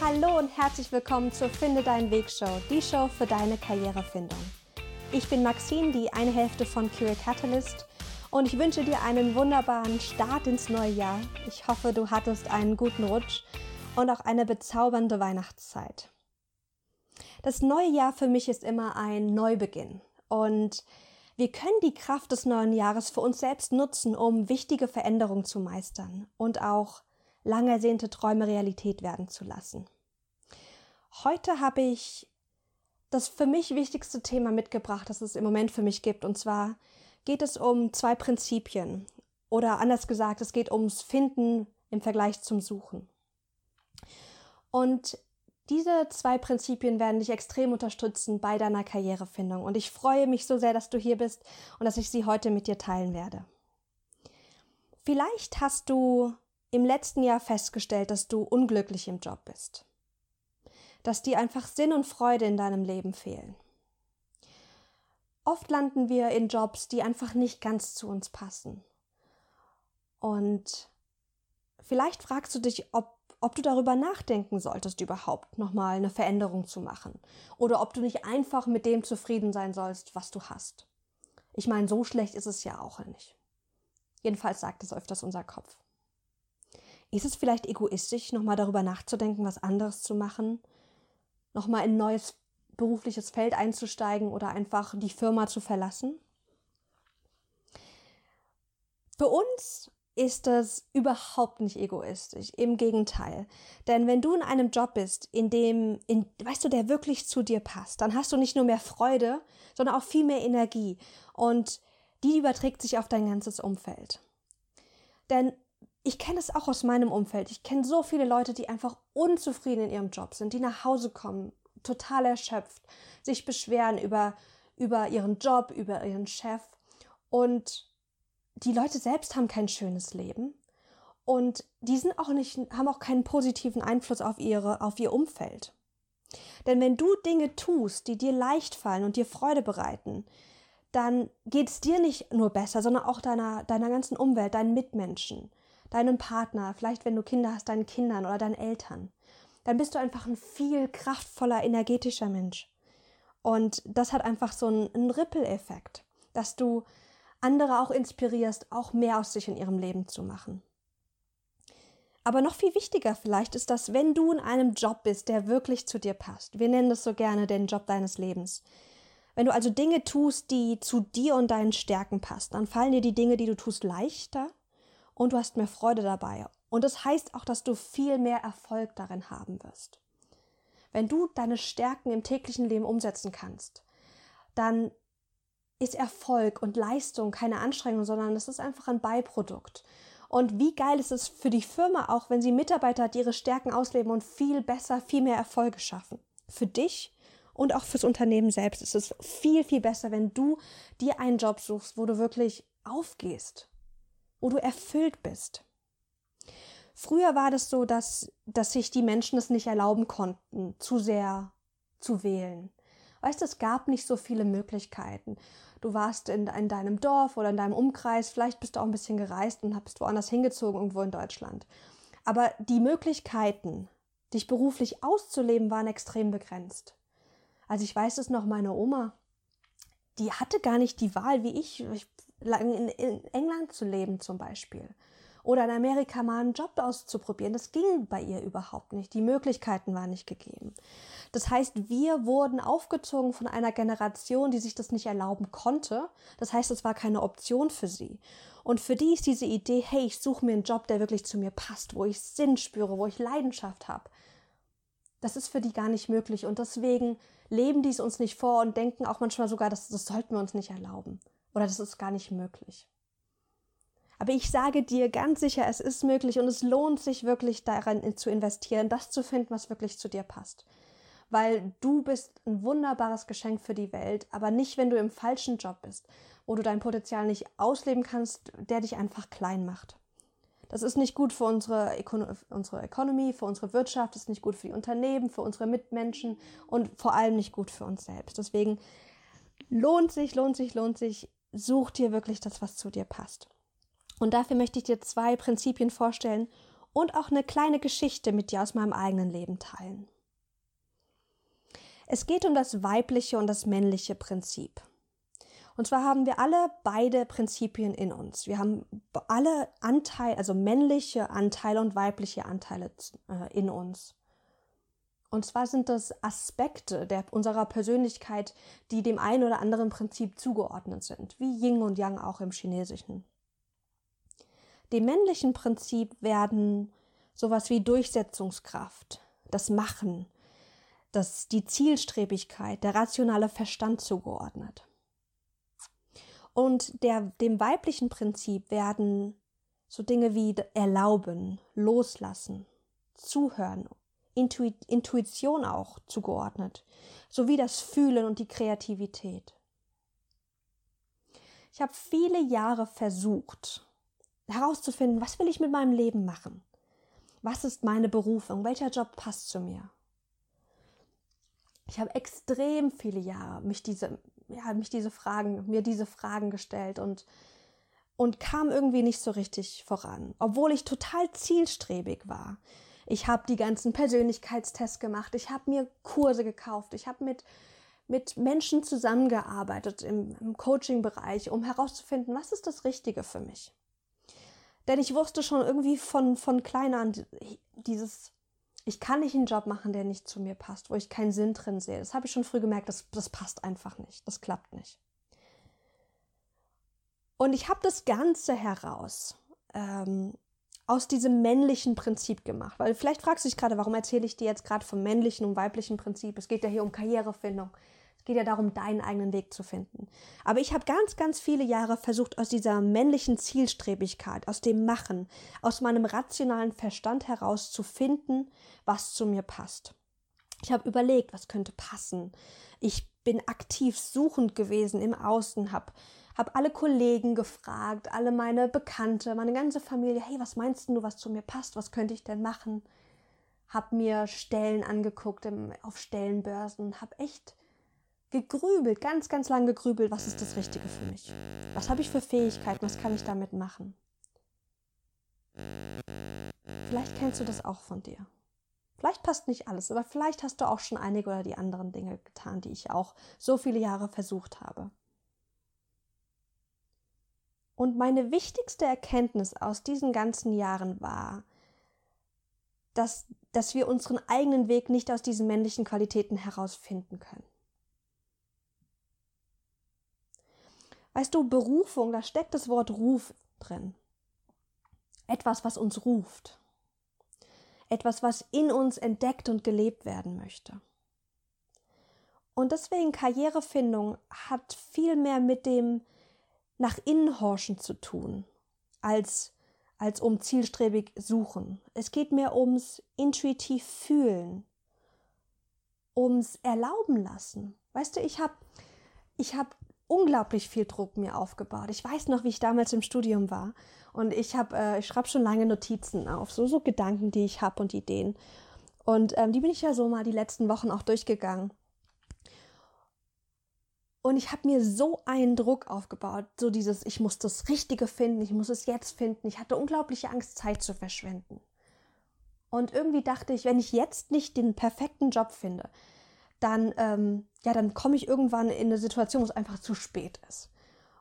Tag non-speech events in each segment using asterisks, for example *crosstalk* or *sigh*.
Hallo und herzlich willkommen zur Finde deinen Weg Show, die Show für deine Karrierefindung. Ich bin Maxine, die eine Hälfte von Career Catalyst und ich wünsche dir einen wunderbaren Start ins neue Jahr. Ich hoffe, du hattest einen guten Rutsch und auch eine bezaubernde Weihnachtszeit. Das neue Jahr für mich ist immer ein Neubeginn und wir können die Kraft des neuen Jahres für uns selbst nutzen, um wichtige Veränderungen zu meistern und auch lang ersehnte Träume Realität werden zu lassen. Heute habe ich das für mich wichtigste Thema mitgebracht, das es im Moment für mich gibt. Und zwar geht es um zwei Prinzipien. Oder anders gesagt, es geht ums Finden im Vergleich zum Suchen. Und diese zwei Prinzipien werden dich extrem unterstützen bei deiner Karrierefindung. Und ich freue mich so sehr, dass du hier bist und dass ich sie heute mit dir teilen werde. Vielleicht hast du im letzten Jahr festgestellt, dass du unglücklich im Job bist. Dass dir einfach Sinn und Freude in deinem Leben fehlen. Oft landen wir in Jobs, die einfach nicht ganz zu uns passen. Und vielleicht fragst du dich, ob, ob du darüber nachdenken solltest, überhaupt nochmal eine Veränderung zu machen. Oder ob du nicht einfach mit dem zufrieden sein sollst, was du hast. Ich meine, so schlecht ist es ja auch nicht. Jedenfalls sagt es öfters unser Kopf. Ist es vielleicht egoistisch, nochmal darüber nachzudenken, was anderes zu machen? Nochmal in ein neues berufliches Feld einzusteigen oder einfach die Firma zu verlassen? Für uns ist das überhaupt nicht egoistisch. Im Gegenteil. Denn wenn du in einem Job bist, in dem, in, weißt du, der wirklich zu dir passt, dann hast du nicht nur mehr Freude, sondern auch viel mehr Energie. Und die überträgt sich auf dein ganzes Umfeld. Denn ich kenne es auch aus meinem Umfeld. Ich kenne so viele Leute, die einfach unzufrieden in ihrem Job sind, die nach Hause kommen, total erschöpft, sich beschweren über, über ihren Job, über ihren Chef. Und die Leute selbst haben kein schönes Leben. Und die sind auch nicht, haben auch keinen positiven Einfluss auf ihre, auf ihr Umfeld. Denn wenn du Dinge tust, die dir leicht fallen und dir Freude bereiten, dann geht es dir nicht nur besser, sondern auch deiner, deiner ganzen Umwelt, deinen Mitmenschen deinem Partner, vielleicht wenn du Kinder hast, deinen Kindern oder deinen Eltern, dann bist du einfach ein viel kraftvoller, energetischer Mensch. Und das hat einfach so einen, einen Ripple-Effekt, dass du andere auch inspirierst, auch mehr aus sich in ihrem Leben zu machen. Aber noch viel wichtiger vielleicht ist, dass wenn du in einem Job bist, der wirklich zu dir passt, wir nennen das so gerne den Job deines Lebens, wenn du also Dinge tust, die zu dir und deinen Stärken passen, dann fallen dir die Dinge, die du tust, leichter und du hast mehr Freude dabei. Und das heißt auch, dass du viel mehr Erfolg darin haben wirst. Wenn du deine Stärken im täglichen Leben umsetzen kannst, dann ist Erfolg und Leistung keine Anstrengung, sondern es ist einfach ein Beiprodukt. Und wie geil ist es für die Firma auch, wenn sie Mitarbeiter hat, die ihre Stärken ausleben und viel besser, viel mehr Erfolge schaffen. Für dich und auch fürs Unternehmen selbst ist es viel, viel besser, wenn du dir einen Job suchst, wo du wirklich aufgehst, wo du erfüllt bist. Früher war das so, dass, dass sich die Menschen es nicht erlauben konnten, zu sehr zu wählen. Weißt du, es gab nicht so viele Möglichkeiten. Du warst in, in deinem Dorf oder in deinem Umkreis, vielleicht bist du auch ein bisschen gereist und bist woanders hingezogen, irgendwo in Deutschland. Aber die Möglichkeiten, dich beruflich auszuleben, waren extrem begrenzt. Also ich weiß es noch, meine Oma, die hatte gar nicht die Wahl, wie ich. Ich in, in England zu leben zum Beispiel oder in Amerika mal einen Job auszuprobieren. Das ging bei ihr überhaupt nicht. Die Möglichkeiten waren nicht gegeben. Das heißt, wir wurden aufgezogen von einer Generation, die sich das nicht erlauben konnte. Das heißt, es war keine Option für sie. Und für die ist diese Idee, hey, ich suche mir einen Job, der wirklich zu mir passt, wo ich Sinn spüre, wo ich Leidenschaft habe. Das ist für die gar nicht möglich. Und deswegen leben die es uns nicht vor und denken auch manchmal sogar, dass das sollten wir uns nicht erlauben. Oder das ist gar nicht möglich. Aber ich sage dir ganz sicher, es ist möglich und es lohnt sich wirklich daran zu investieren, das zu finden, was wirklich zu dir passt. Weil du bist ein wunderbares Geschenk für die Welt, aber nicht, wenn du im falschen Job bist, wo du dein Potenzial nicht ausleben kannst, der dich einfach klein macht. Das ist nicht gut für unsere, Öko unsere Economy, für unsere Wirtschaft, ist nicht gut für die Unternehmen, für unsere Mitmenschen und vor allem nicht gut für uns selbst. Deswegen lohnt sich, lohnt sich, lohnt sich, such dir wirklich das, was zu dir passt. Und dafür möchte ich dir zwei Prinzipien vorstellen, und auch eine kleine Geschichte mit dir aus meinem eigenen Leben teilen. Es geht um das weibliche und das männliche Prinzip. Und zwar haben wir alle beide Prinzipien in uns. Wir haben alle Anteile, also männliche Anteile und weibliche Anteile äh, in uns. Und zwar sind das Aspekte der, unserer Persönlichkeit, die dem einen oder anderen Prinzip zugeordnet sind, wie Yin und Yang auch im Chinesischen. Dem männlichen Prinzip werden sowas wie Durchsetzungskraft, das Machen, das, die Zielstrebigkeit, der rationale Verstand zugeordnet. Und der, dem weiblichen Prinzip werden so Dinge wie Erlauben, Loslassen, Zuhören, Intuition auch zugeordnet, sowie das Fühlen und die Kreativität. Ich habe viele Jahre versucht herauszufinden, was will ich mit meinem Leben machen? Was ist meine Berufung? Welcher Job passt zu mir? Ich habe extrem viele Jahre mich diese, ja, mich diese Fragen, mir diese Fragen gestellt und, und kam irgendwie nicht so richtig voran, obwohl ich total zielstrebig war. Ich habe die ganzen Persönlichkeitstests gemacht, ich habe mir Kurse gekauft, ich habe mit, mit Menschen zusammengearbeitet im, im Coaching-Bereich, um herauszufinden, was ist das Richtige für mich. Denn ich wusste schon irgendwie von, von klein an dieses, ich kann nicht einen Job machen, der nicht zu mir passt, wo ich keinen Sinn drin sehe. Das habe ich schon früh gemerkt, das, das passt einfach nicht, das klappt nicht. Und ich habe das Ganze heraus ähm, aus diesem männlichen Prinzip gemacht. Weil vielleicht fragst du dich gerade, warum erzähle ich dir jetzt gerade vom männlichen und weiblichen Prinzip? Es geht ja hier um Karrierefindung. Es geht ja darum, deinen eigenen Weg zu finden. Aber ich habe ganz, ganz viele Jahre versucht, aus dieser männlichen Zielstrebigkeit, aus dem Machen, aus meinem rationalen Verstand heraus zu finden, was zu mir passt. Ich habe überlegt, was könnte passen. Ich bin aktiv suchend gewesen im Außen, habe habe alle Kollegen gefragt, alle meine Bekannte, meine ganze Familie, hey, was meinst du, was zu mir passt, was könnte ich denn machen? Hab mir Stellen angeguckt im, auf Stellenbörsen, hab echt gegrübelt, ganz, ganz lang gegrübelt, was ist das Richtige für mich? Was habe ich für Fähigkeiten, was kann ich damit machen? Vielleicht kennst du das auch von dir. Vielleicht passt nicht alles, aber vielleicht hast du auch schon einige oder die anderen Dinge getan, die ich auch so viele Jahre versucht habe. Und meine wichtigste Erkenntnis aus diesen ganzen Jahren war, dass, dass wir unseren eigenen Weg nicht aus diesen männlichen Qualitäten herausfinden können. Weißt du, Berufung, da steckt das Wort Ruf drin. Etwas, was uns ruft. Etwas, was in uns entdeckt und gelebt werden möchte. Und deswegen Karrierefindung hat viel mehr mit dem nach innen horchen zu tun, als, als um zielstrebig suchen. Es geht mehr ums intuitiv fühlen, ums erlauben lassen. Weißt du, ich habe ich hab unglaublich viel Druck mir aufgebaut. Ich weiß noch, wie ich damals im Studium war und ich habe, äh, ich schreibe schon lange Notizen auf, so so Gedanken, die ich habe und Ideen. Und ähm, die bin ich ja so mal die letzten Wochen auch durchgegangen. Und ich habe mir so einen Druck aufgebaut, so dieses, ich muss das Richtige finden, ich muss es jetzt finden. Ich hatte unglaubliche Angst, Zeit zu verschwenden. Und irgendwie dachte ich, wenn ich jetzt nicht den perfekten Job finde, dann, ähm, ja, dann komme ich irgendwann in eine Situation, wo es einfach zu spät ist.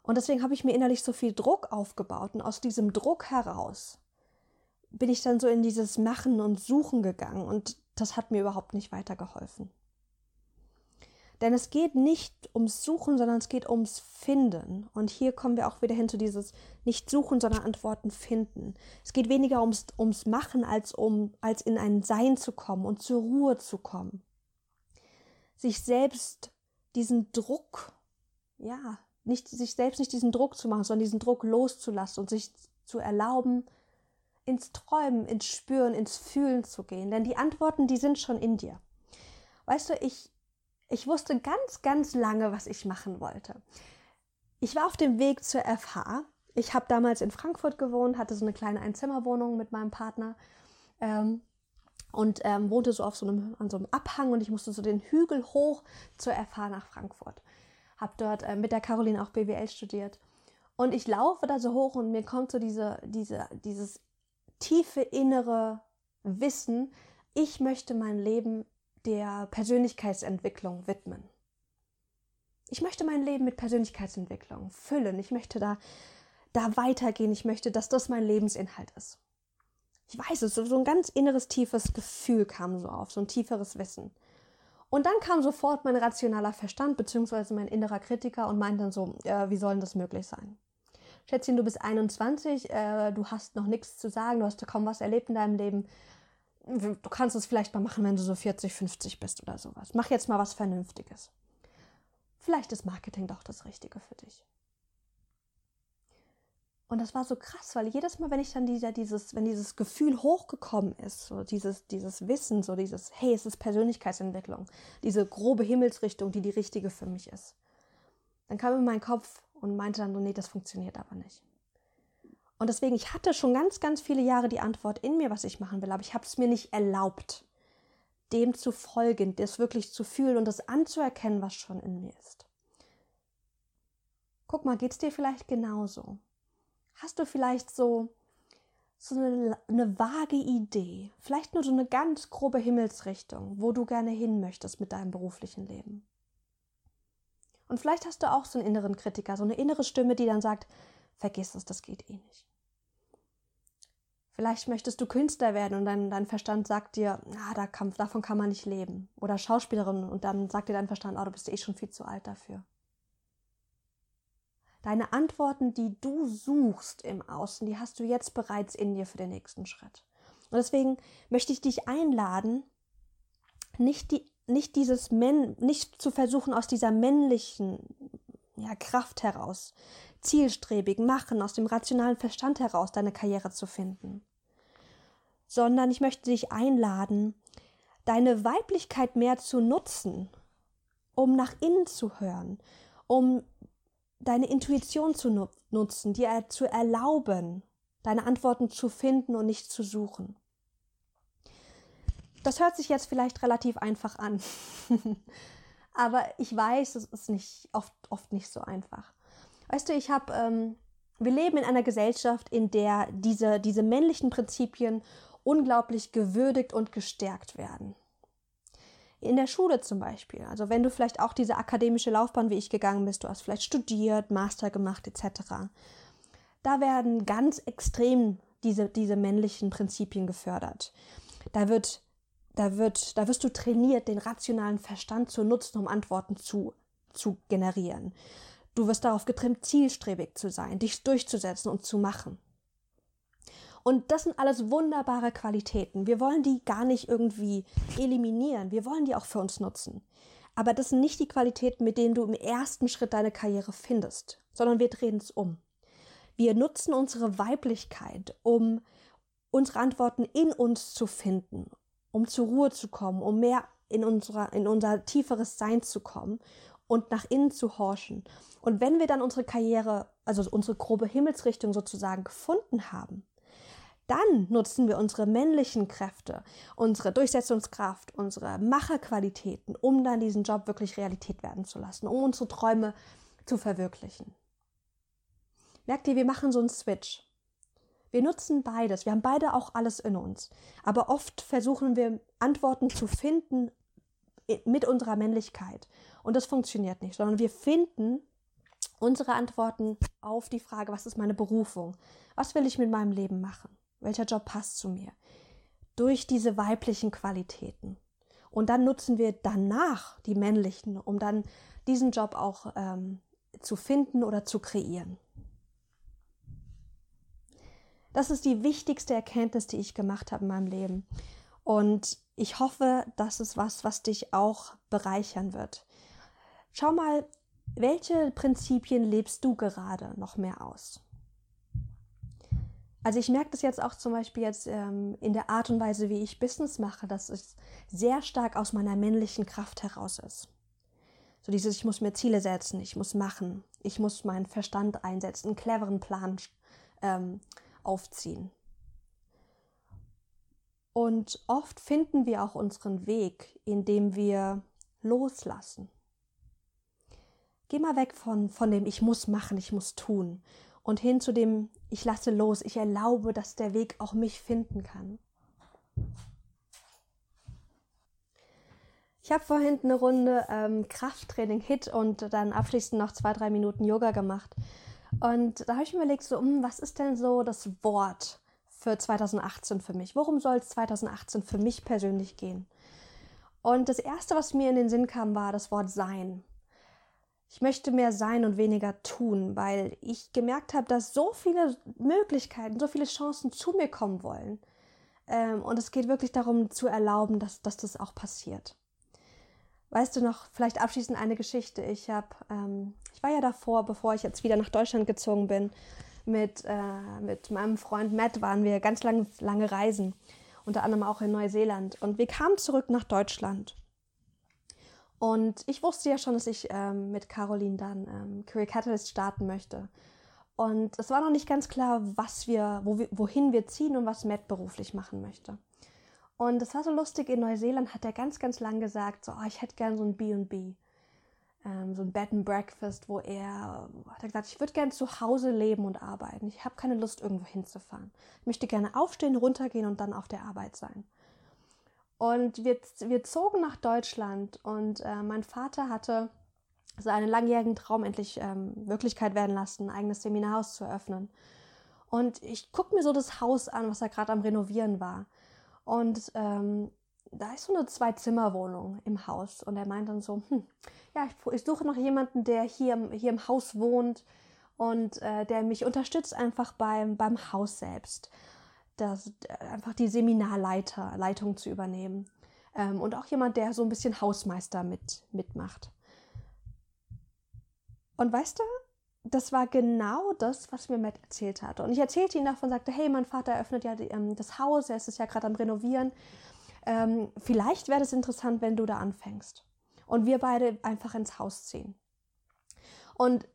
Und deswegen habe ich mir innerlich so viel Druck aufgebaut. Und aus diesem Druck heraus bin ich dann so in dieses Machen und Suchen gegangen. Und das hat mir überhaupt nicht weitergeholfen. Denn es geht nicht ums Suchen, sondern es geht ums Finden. Und hier kommen wir auch wieder hin zu dieses nicht suchen, sondern Antworten finden. Es geht weniger ums, ums Machen, als um, als in ein Sein zu kommen und zur Ruhe zu kommen. Sich selbst diesen Druck, ja, nicht, sich selbst nicht diesen Druck zu machen, sondern diesen Druck loszulassen und sich zu erlauben, ins Träumen, ins Spüren, ins Fühlen zu gehen. Denn die Antworten, die sind schon in dir. Weißt du, ich, ich wusste ganz, ganz lange, was ich machen wollte. Ich war auf dem Weg zur FH. Ich habe damals in Frankfurt gewohnt, hatte so eine kleine Einzimmerwohnung mit meinem Partner ähm, und ähm, wohnte so auf so einem, an so einem Abhang und ich musste so den Hügel hoch zur FH nach Frankfurt. Habe dort äh, mit der Caroline auch BWL studiert. Und ich laufe da so hoch und mir kommt so diese, diese, dieses tiefe innere Wissen, ich möchte mein Leben der Persönlichkeitsentwicklung widmen. Ich möchte mein Leben mit Persönlichkeitsentwicklung füllen. Ich möchte da, da weitergehen. Ich möchte, dass das mein Lebensinhalt ist. Ich weiß es, so ein ganz inneres, tiefes Gefühl kam so auf, so ein tieferes Wissen. Und dann kam sofort mein rationaler Verstand beziehungsweise mein innerer Kritiker und meinte dann so, äh, wie soll denn das möglich sein? Schätzchen, du bist 21, äh, du hast noch nichts zu sagen, du hast kaum was erlebt in deinem Leben. Du kannst es vielleicht mal machen, wenn du so 40, 50 bist oder sowas. Mach jetzt mal was Vernünftiges. Vielleicht ist Marketing doch das Richtige für dich. Und das war so krass, weil jedes Mal, wenn ich dann dieser, dieses, wenn dieses Gefühl hochgekommen ist, so dieses, dieses Wissen, so dieses, hey, es ist Persönlichkeitsentwicklung, diese grobe Himmelsrichtung, die die richtige für mich ist, dann kam in mein Kopf und meinte dann so, nee, das funktioniert aber nicht. Und deswegen, ich hatte schon ganz, ganz viele Jahre die Antwort in mir, was ich machen will, aber ich habe es mir nicht erlaubt, dem zu folgen, das wirklich zu fühlen und das anzuerkennen, was schon in mir ist. Guck mal, geht es dir vielleicht genauso? Hast du vielleicht so, so eine, eine vage Idee, vielleicht nur so eine ganz grobe Himmelsrichtung, wo du gerne hin möchtest mit deinem beruflichen Leben? Und vielleicht hast du auch so einen inneren Kritiker, so eine innere Stimme, die dann sagt, vergiss es, das geht eh nicht. Vielleicht möchtest du Künstler werden und dein, dein Verstand sagt dir, na, da kann, davon kann man nicht leben. Oder Schauspielerin und dann sagt dir dein Verstand, oh, du bist eh schon viel zu alt dafür. Deine Antworten, die du suchst im Außen, die hast du jetzt bereits in dir für den nächsten Schritt. Und deswegen möchte ich dich einladen, nicht, die, nicht dieses Men nicht zu versuchen, aus dieser männlichen ja, Kraft heraus, zielstrebig machen, aus dem rationalen Verstand heraus deine Karriere zu finden. Sondern ich möchte dich einladen, deine Weiblichkeit mehr zu nutzen, um nach innen zu hören, um deine Intuition zu nutzen, dir zu erlauben, deine Antworten zu finden und nicht zu suchen. Das hört sich jetzt vielleicht relativ einfach an, *laughs* aber ich weiß, es ist nicht oft, oft nicht so einfach. Weißt du, ich habe, ähm, wir leben in einer Gesellschaft, in der diese, diese männlichen Prinzipien unglaublich gewürdigt und gestärkt werden in der Schule zum Beispiel. Also wenn du vielleicht auch diese akademische Laufbahn wie ich gegangen bist, du hast vielleicht studiert, Master gemacht etc. Da werden ganz extrem diese, diese männlichen Prinzipien gefördert. Da wird, da wird, da wirst du trainiert, den rationalen Verstand zu nutzen, um Antworten zu, zu generieren. Du wirst darauf getrimmt, zielstrebig zu sein, dich durchzusetzen und zu machen. Und das sind alles wunderbare Qualitäten. Wir wollen die gar nicht irgendwie eliminieren. Wir wollen die auch für uns nutzen. Aber das sind nicht die Qualitäten, mit denen du im ersten Schritt deine Karriere findest, sondern wir drehen es um. Wir nutzen unsere Weiblichkeit, um unsere Antworten in uns zu finden, um zur Ruhe zu kommen, um mehr in, unserer, in unser tieferes Sein zu kommen und nach innen zu horchen. Und wenn wir dann unsere Karriere, also unsere grobe Himmelsrichtung sozusagen gefunden haben, dann nutzen wir unsere männlichen Kräfte, unsere Durchsetzungskraft, unsere Macherqualitäten, um dann diesen Job wirklich Realität werden zu lassen, um unsere Träume zu verwirklichen. Merkt ihr, wir machen so einen Switch. Wir nutzen beides. Wir haben beide auch alles in uns. Aber oft versuchen wir Antworten zu finden mit unserer Männlichkeit. Und das funktioniert nicht, sondern wir finden unsere Antworten auf die Frage, was ist meine Berufung? Was will ich mit meinem Leben machen? welcher Job passt zu mir. Durch diese weiblichen Qualitäten. Und dann nutzen wir danach die männlichen, um dann diesen Job auch ähm, zu finden oder zu kreieren. Das ist die wichtigste Erkenntnis, die ich gemacht habe in meinem Leben. Und ich hoffe, das ist was, was dich auch bereichern wird. Schau mal, welche Prinzipien lebst du gerade noch mehr aus? Also ich merke das jetzt auch zum Beispiel jetzt ähm, in der Art und Weise, wie ich Business mache, dass es sehr stark aus meiner männlichen Kraft heraus ist. So dieses, ich muss mir Ziele setzen, ich muss machen, ich muss meinen Verstand einsetzen, einen cleveren Plan ähm, aufziehen. Und oft finden wir auch unseren Weg, indem wir loslassen. Geh mal weg von, von dem Ich muss machen, ich muss tun und hin zu dem, ich lasse los, ich erlaube, dass der Weg auch mich finden kann. Ich habe vorhin eine Runde ähm, Krafttraining Hit und dann abschließend noch zwei, drei Minuten Yoga gemacht. Und da habe ich mir überlegt, so, hm, was ist denn so das Wort für 2018 für mich? Worum soll es 2018 für mich persönlich gehen? Und das Erste, was mir in den Sinn kam, war das Wort Sein. Ich möchte mehr sein und weniger tun, weil ich gemerkt habe, dass so viele Möglichkeiten, so viele Chancen zu mir kommen wollen. Ähm, und es geht wirklich darum, zu erlauben, dass, dass das auch passiert. Weißt du noch, vielleicht abschließend eine Geschichte. Ich habe, ähm, ich war ja davor, bevor ich jetzt wieder nach Deutschland gezogen bin, mit, äh, mit meinem Freund Matt waren wir ganz lang, lange reisen, unter anderem auch in Neuseeland. Und wir kamen zurück nach Deutschland. Und ich wusste ja schon, dass ich ähm, mit Caroline dann ähm, Career Catalyst starten möchte. Und es war noch nicht ganz klar, was wir, wo wir, wohin wir ziehen und was Matt beruflich machen möchte. Und es war so lustig, in Neuseeland hat er ganz, ganz lang gesagt, so, oh, ich hätte gern so ein B&B, ähm, so ein Bed and Breakfast, wo er, hat er gesagt, ich würde gern zu Hause leben und arbeiten. Ich habe keine Lust, irgendwo hinzufahren. Ich möchte gerne aufstehen, runtergehen und dann auf der Arbeit sein. Und wir, wir zogen nach Deutschland und äh, mein Vater hatte seinen langjährigen Traum endlich ähm, Wirklichkeit werden lassen, ein eigenes Seminarhaus zu eröffnen. Und ich gucke mir so das Haus an, was er gerade am Renovieren war. Und ähm, da ist so eine Zwei-Zimmer-Wohnung im Haus. Und er meint dann so, hm, ja, ich, ich, suche noch jemanden, der hier, hier im Haus wohnt und äh, der mich unterstützt einfach beim, beim Haus selbst. Das, äh, einfach die Seminarleiter, Leitung zu übernehmen. Ähm, und auch jemand, der so ein bisschen Hausmeister mit, mitmacht. Und weißt du, das war genau das, was mir Matt erzählt hatte. Und ich erzählte ihm davon, sagte, hey, mein Vater eröffnet ja die, ähm, das Haus, er ist es ja gerade am Renovieren. Ähm, vielleicht wäre es interessant, wenn du da anfängst. Und wir beide einfach ins Haus ziehen. Und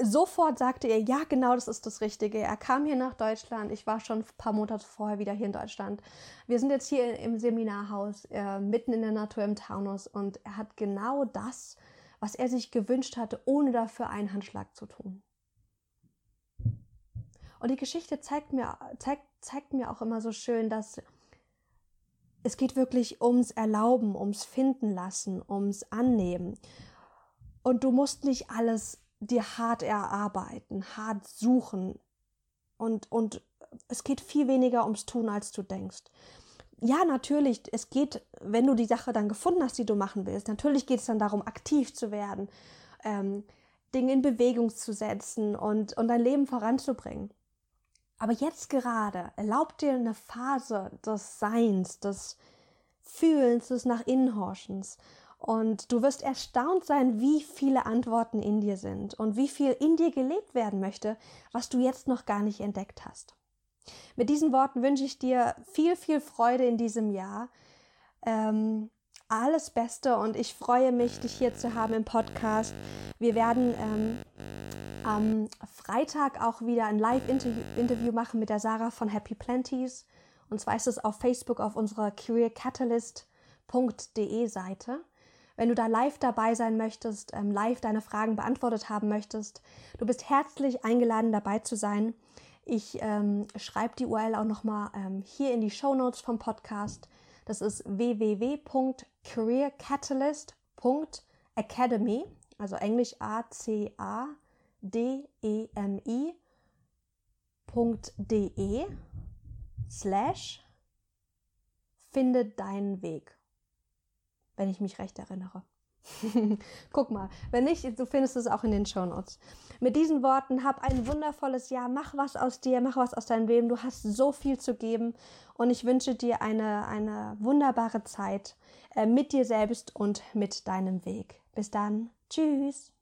sofort sagte er, ja, genau, das ist das Richtige. Er kam hier nach Deutschland. Ich war schon ein paar Monate vorher wieder hier in Deutschland. Wir sind jetzt hier im Seminarhaus, äh, mitten in der Natur im Taunus. Und er hat genau das was er sich gewünscht hatte, ohne dafür einen Handschlag zu tun. Und die Geschichte zeigt mir, zeigt, zeigt mir auch immer so schön, dass es geht wirklich ums Erlauben, ums Finden lassen, ums Annehmen. Und du musst nicht alles dir hart erarbeiten, hart suchen. Und, und es geht viel weniger ums Tun, als du denkst ja, natürlich, es geht, wenn du die Sache dann gefunden hast, die du machen willst, natürlich geht es dann darum, aktiv zu werden, ähm, Dinge in Bewegung zu setzen und, und dein Leben voranzubringen. Aber jetzt gerade erlaubt dir eine Phase des Seins, des Fühlens, des nach Innenhorchens. Und du wirst erstaunt sein, wie viele Antworten in dir sind und wie viel in dir gelebt werden möchte, was du jetzt noch gar nicht entdeckt hast. Mit diesen Worten wünsche ich dir viel, viel Freude in diesem Jahr. Ähm, alles Beste und ich freue mich, dich hier zu haben im Podcast. Wir werden ähm, am Freitag auch wieder ein Live-Interview machen mit der Sarah von Happy Planties. Und zwar ist es auf Facebook auf unserer careercatalyst.de Seite. Wenn du da live dabei sein möchtest, ähm, live deine Fragen beantwortet haben möchtest, du bist herzlich eingeladen dabei zu sein. Ich ähm, schreibe die URL auch nochmal ähm, hier in die Show Notes vom Podcast. Das ist www.careercatalyst.academy, also Englisch A-C-A-D-E-M-I.de slash finde deinen Weg, wenn ich mich recht erinnere. *laughs* Guck mal, wenn nicht, du findest es auch in den Shownotes. Mit diesen Worten, hab ein wundervolles Jahr, mach was aus dir, mach was aus deinem Leben. Du hast so viel zu geben und ich wünsche dir eine, eine wunderbare Zeit äh, mit dir selbst und mit deinem Weg. Bis dann. Tschüss.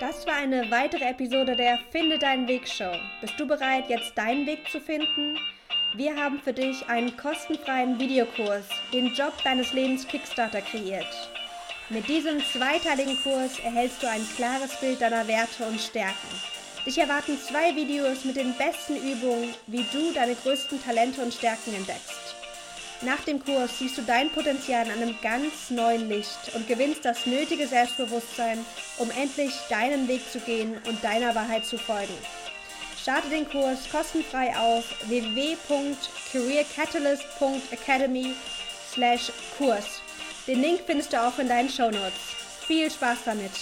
Das war eine weitere Episode der Finde deinen Weg Show. Bist du bereit, jetzt deinen Weg zu finden? Wir haben für dich einen kostenfreien Videokurs, den Job deines Lebens Kickstarter kreiert. Mit diesem zweiteiligen Kurs erhältst du ein klares Bild deiner Werte und Stärken. Dich erwarten zwei Videos mit den besten Übungen, wie du deine größten Talente und Stärken entdeckst. Nach dem Kurs siehst du dein Potenzial in einem ganz neuen Licht und gewinnst das nötige Selbstbewusstsein, um endlich deinen Weg zu gehen und deiner Wahrheit zu folgen. Starte den Kurs kostenfrei auf www.careercatalyst.academy/kurs. Den Link findest du auch in deinen Show Notes. Viel Spaß damit!